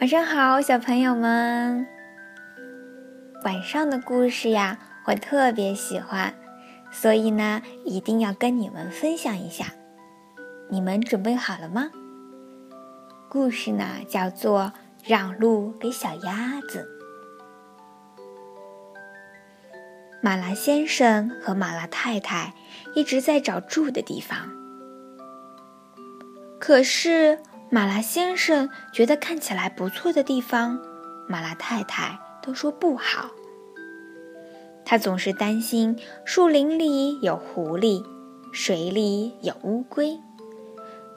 晚上好，小朋友们。晚上的故事呀，我特别喜欢，所以呢，一定要跟你们分享一下。你们准备好了吗？故事呢，叫做《让路给小鸭子》。马拉先生和马拉太太一直在找住的地方，可是马拉先生觉得看起来不错的地方，马拉太太都说不好。他总是担心树林里有狐狸，水里有乌龟，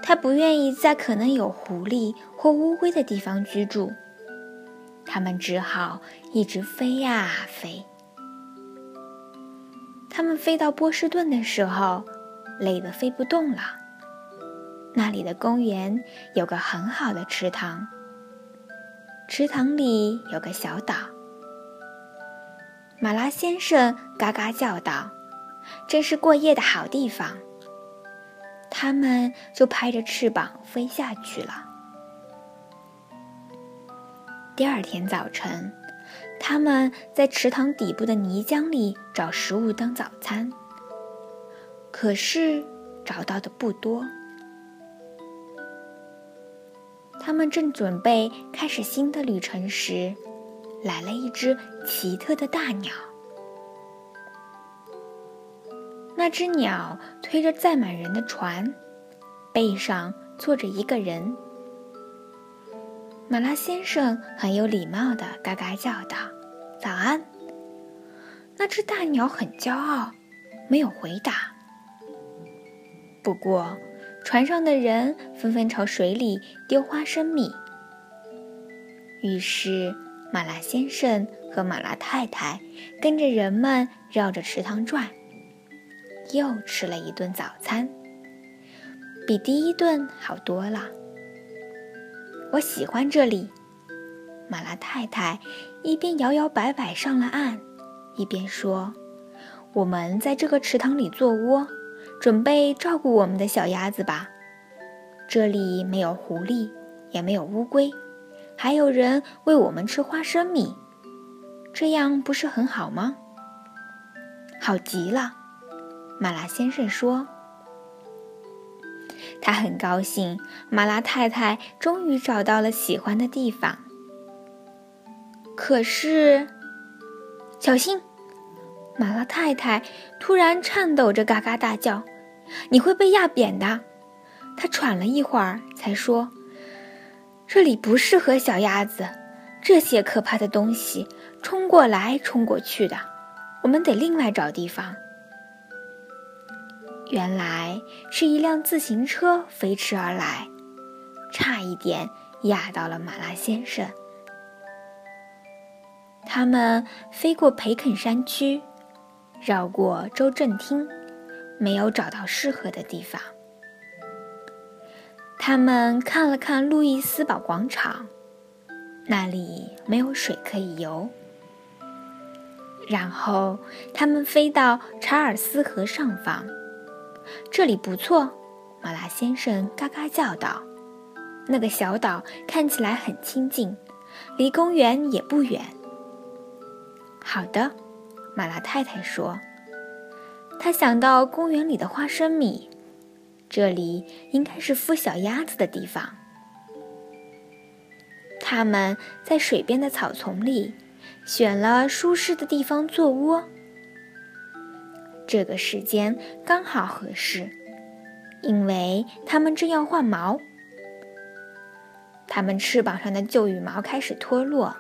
他不愿意在可能有狐狸或乌龟的地方居住。他们只好一直飞呀飞。他们飞到波士顿的时候，累得飞不动了。那里的公园有个很好的池塘，池塘里有个小岛。马拉先生嘎嘎叫道：“真是过夜的好地方。”他们就拍着翅膀飞下去了。第二天早晨。他们在池塘底部的泥浆里找食物当早餐，可是找到的不多。他们正准备开始新的旅程时，来了一只奇特的大鸟。那只鸟推着载满人的船，背上坐着一个人。马拉先生很有礼貌的嘎嘎叫道：“早安。”那只大鸟很骄傲，没有回答。不过，船上的人纷纷朝水里丢花生米。于是，马拉先生和马拉太太跟着人们绕着池塘转，又吃了一顿早餐，比第一顿好多了。我喜欢这里，马拉太太一边摇摇摆摆上了岸，一边说：“我们在这个池塘里做窝，准备照顾我们的小鸭子吧。这里没有狐狸，也没有乌龟，还有人喂我们吃花生米，这样不是很好吗？”好极了，马拉先生说。他很高兴，马拉太太终于找到了喜欢的地方。可是，小心！马拉太太突然颤抖着嘎嘎大叫：“你会被压扁的！”他喘了一会儿，才说：“这里不适合小鸭子，这些可怕的东西冲过来冲过去的，我们得另外找地方。”原来是一辆自行车飞驰而来，差一点压到了马拉先生。他们飞过培肯山区，绕过州政厅，没有找到适合的地方。他们看了看路易斯堡广场，那里没有水可以游。然后他们飞到查尔斯河上方。这里不错，马拉先生嘎嘎叫道：“那个小岛看起来很清静，离公园也不远。”好的，马拉太太说。他想到公园里的花生米，这里应该是孵小鸭子的地方。它们在水边的草丛里选了舒适的地方做窝。这个时间刚好合适，因为它们正要换毛。它们翅膀上的旧羽毛开始脱落，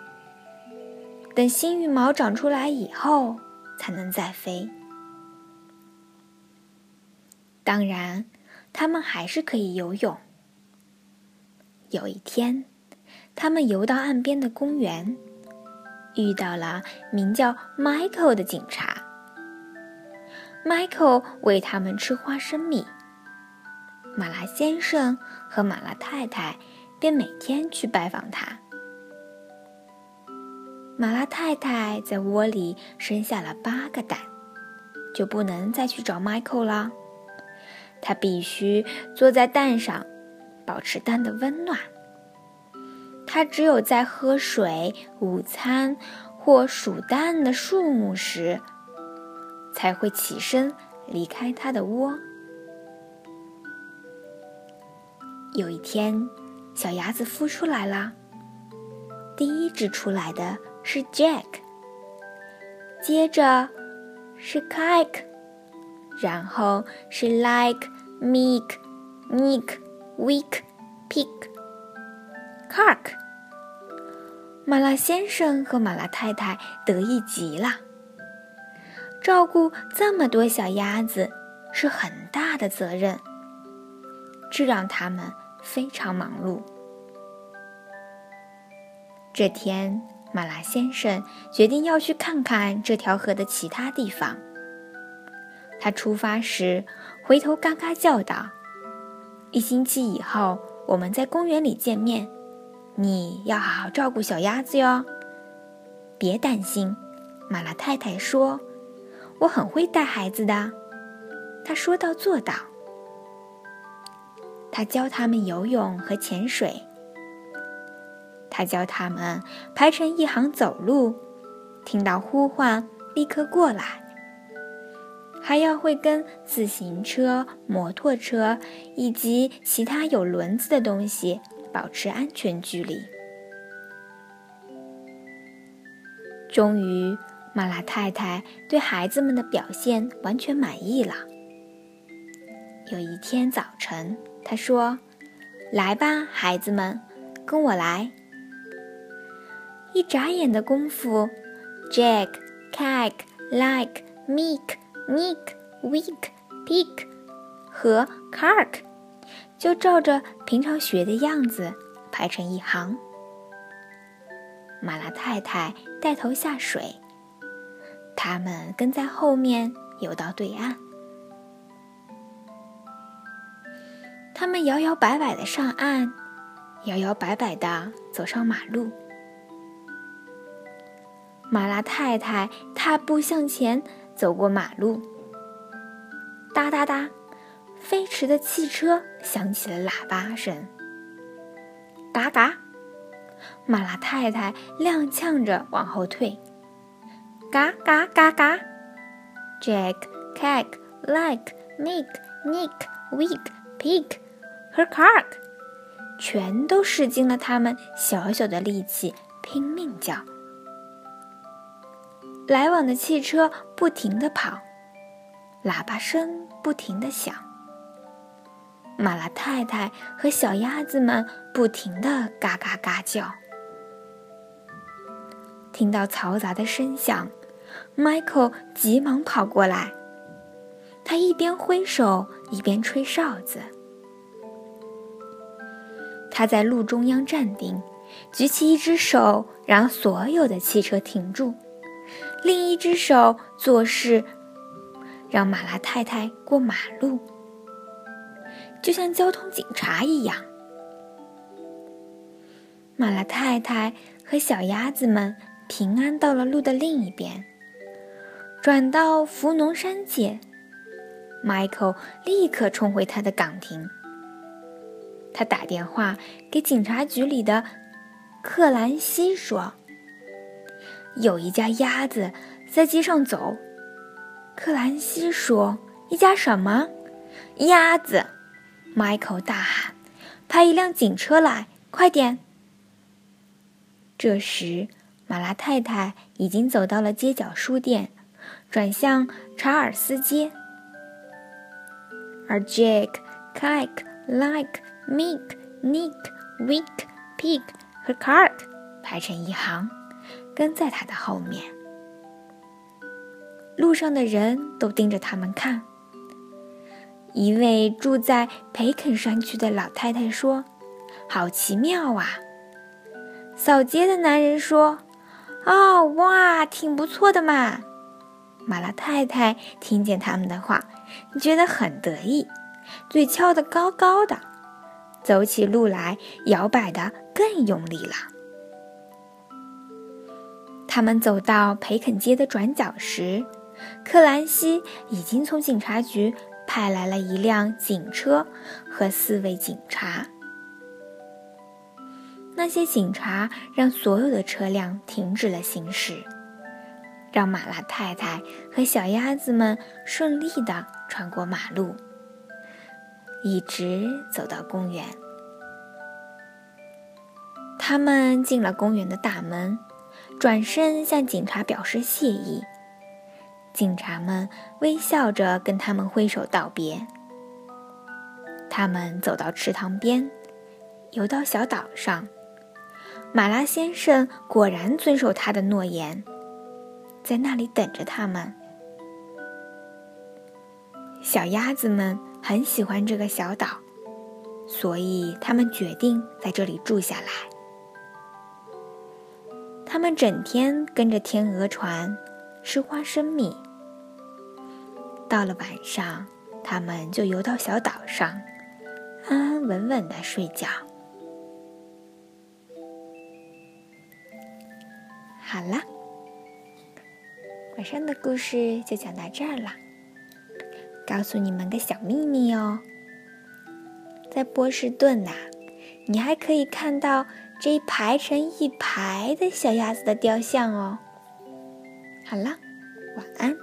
等新羽毛长出来以后，才能再飞。当然，他们还是可以游泳。有一天，他们游到岸边的公园，遇到了名叫 Michael 的警察。Michael 喂他们吃花生米，马拉先生和马拉太太便每天去拜访他。马拉太太在窝里生下了八个蛋，就不能再去找 Michael 了。它必须坐在蛋上，保持蛋的温暖。它只有在喝水、午餐或数蛋的数目时，才会起身离开它的窝。有一天，小鸭子孵出来了。第一只出来的是 Jack，接着是 Kike，然后是 Like、Meek、meek,、Week、pick,、Cark。马拉先生和马拉太太得意极了。照顾这么多小鸭子是很大的责任，这让他们。非常忙碌。这天，马拉先生决定要去看看这条河的其他地方。他出发时回头嘎嘎叫道：“一星期以后，我们在公园里见面。你要好好照顾小鸭子哟。”别担心，马拉太太说：“我很会带孩子的。”他说到做到。他教他们游泳和潜水。他教他们排成一行走路，听到呼唤立刻过来。还要会跟自行车、摩托车以及其他有轮子的东西保持安全距离。终于，马拉太太对孩子们的表现完全满意了。有一天早晨。她说：“来吧，孩子们，跟我来。”一眨眼的功夫，Jack，Kag，Like，Meek、Nick、Week、Pig 和 Clark 就照着平常学的样子排成一行。马拉太太带头下水，他们跟在后面游到对岸。他们摇摇摆摆的上岸，摇摇摆摆的走上马路。马拉太太踏步向前走过马路，哒哒哒，飞驰的汽车响起了喇叭声。嘎嘎，马拉太太踉跄着往后退。嘎嘎嘎嘎，Jack、Kike、Like、Nick、Nick、Week、Pig。和 Cark 全都使尽了他们小小的力气，拼命叫。来往的汽车不停地跑，喇叭声不停地响。马拉太太和小鸭子们不停地嘎嘎嘎叫。听到嘈杂的声响，Michael 急忙跑过来，他一边挥手一边吹哨子。他在路中央站定，举起一只手让所有的汽车停住，另一只手做事让马拉太太过马路，就像交通警察一样。马拉太太和小鸭子们平安到了路的另一边，转到福农山界，Michael 立刻冲回他的岗亭。他打电话给警察局里的克兰西说：“有一家鸭子在街上走。”克兰西说：“一家什么鸭子？”Michael 大喊：“派一辆警车来，快点！”这时，马拉太太已经走到了街角书店，转向查尔斯街，而 Jack、Kike、Like。Meek、Nick、Week、Pig 和 Cark 排成一行，跟在他的后面。路上的人都盯着他们看。一位住在培肯山区的老太太说：“好奇妙啊！”扫街的男人说：“哦，哇，挺不错的嘛。”马拉太太听见他们的话，觉得很得意，嘴翘得高高的。走起路来摇摆的更用力了。他们走到培肯街的转角时，克兰西已经从警察局派来了一辆警车和四位警察。那些警察让所有的车辆停止了行驶，让马拉太太和小鸭子们顺利地穿过马路，一直走到公园。他们进了公园的大门，转身向警察表示谢意。警察们微笑着跟他们挥手道别。他们走到池塘边，游到小岛上。马拉先生果然遵守他的诺言，在那里等着他们。小鸭子们很喜欢这个小岛，所以他们决定在这里住下来。他们整天跟着天鹅船吃花生米。到了晚上，他们就游到小岛上，安安稳稳的睡觉。好了，晚上的故事就讲到这儿了。告诉你们个小秘密哦，在波士顿呐，你还可以看到这一排成一排的小鸭子的雕像哦。好了，晚安。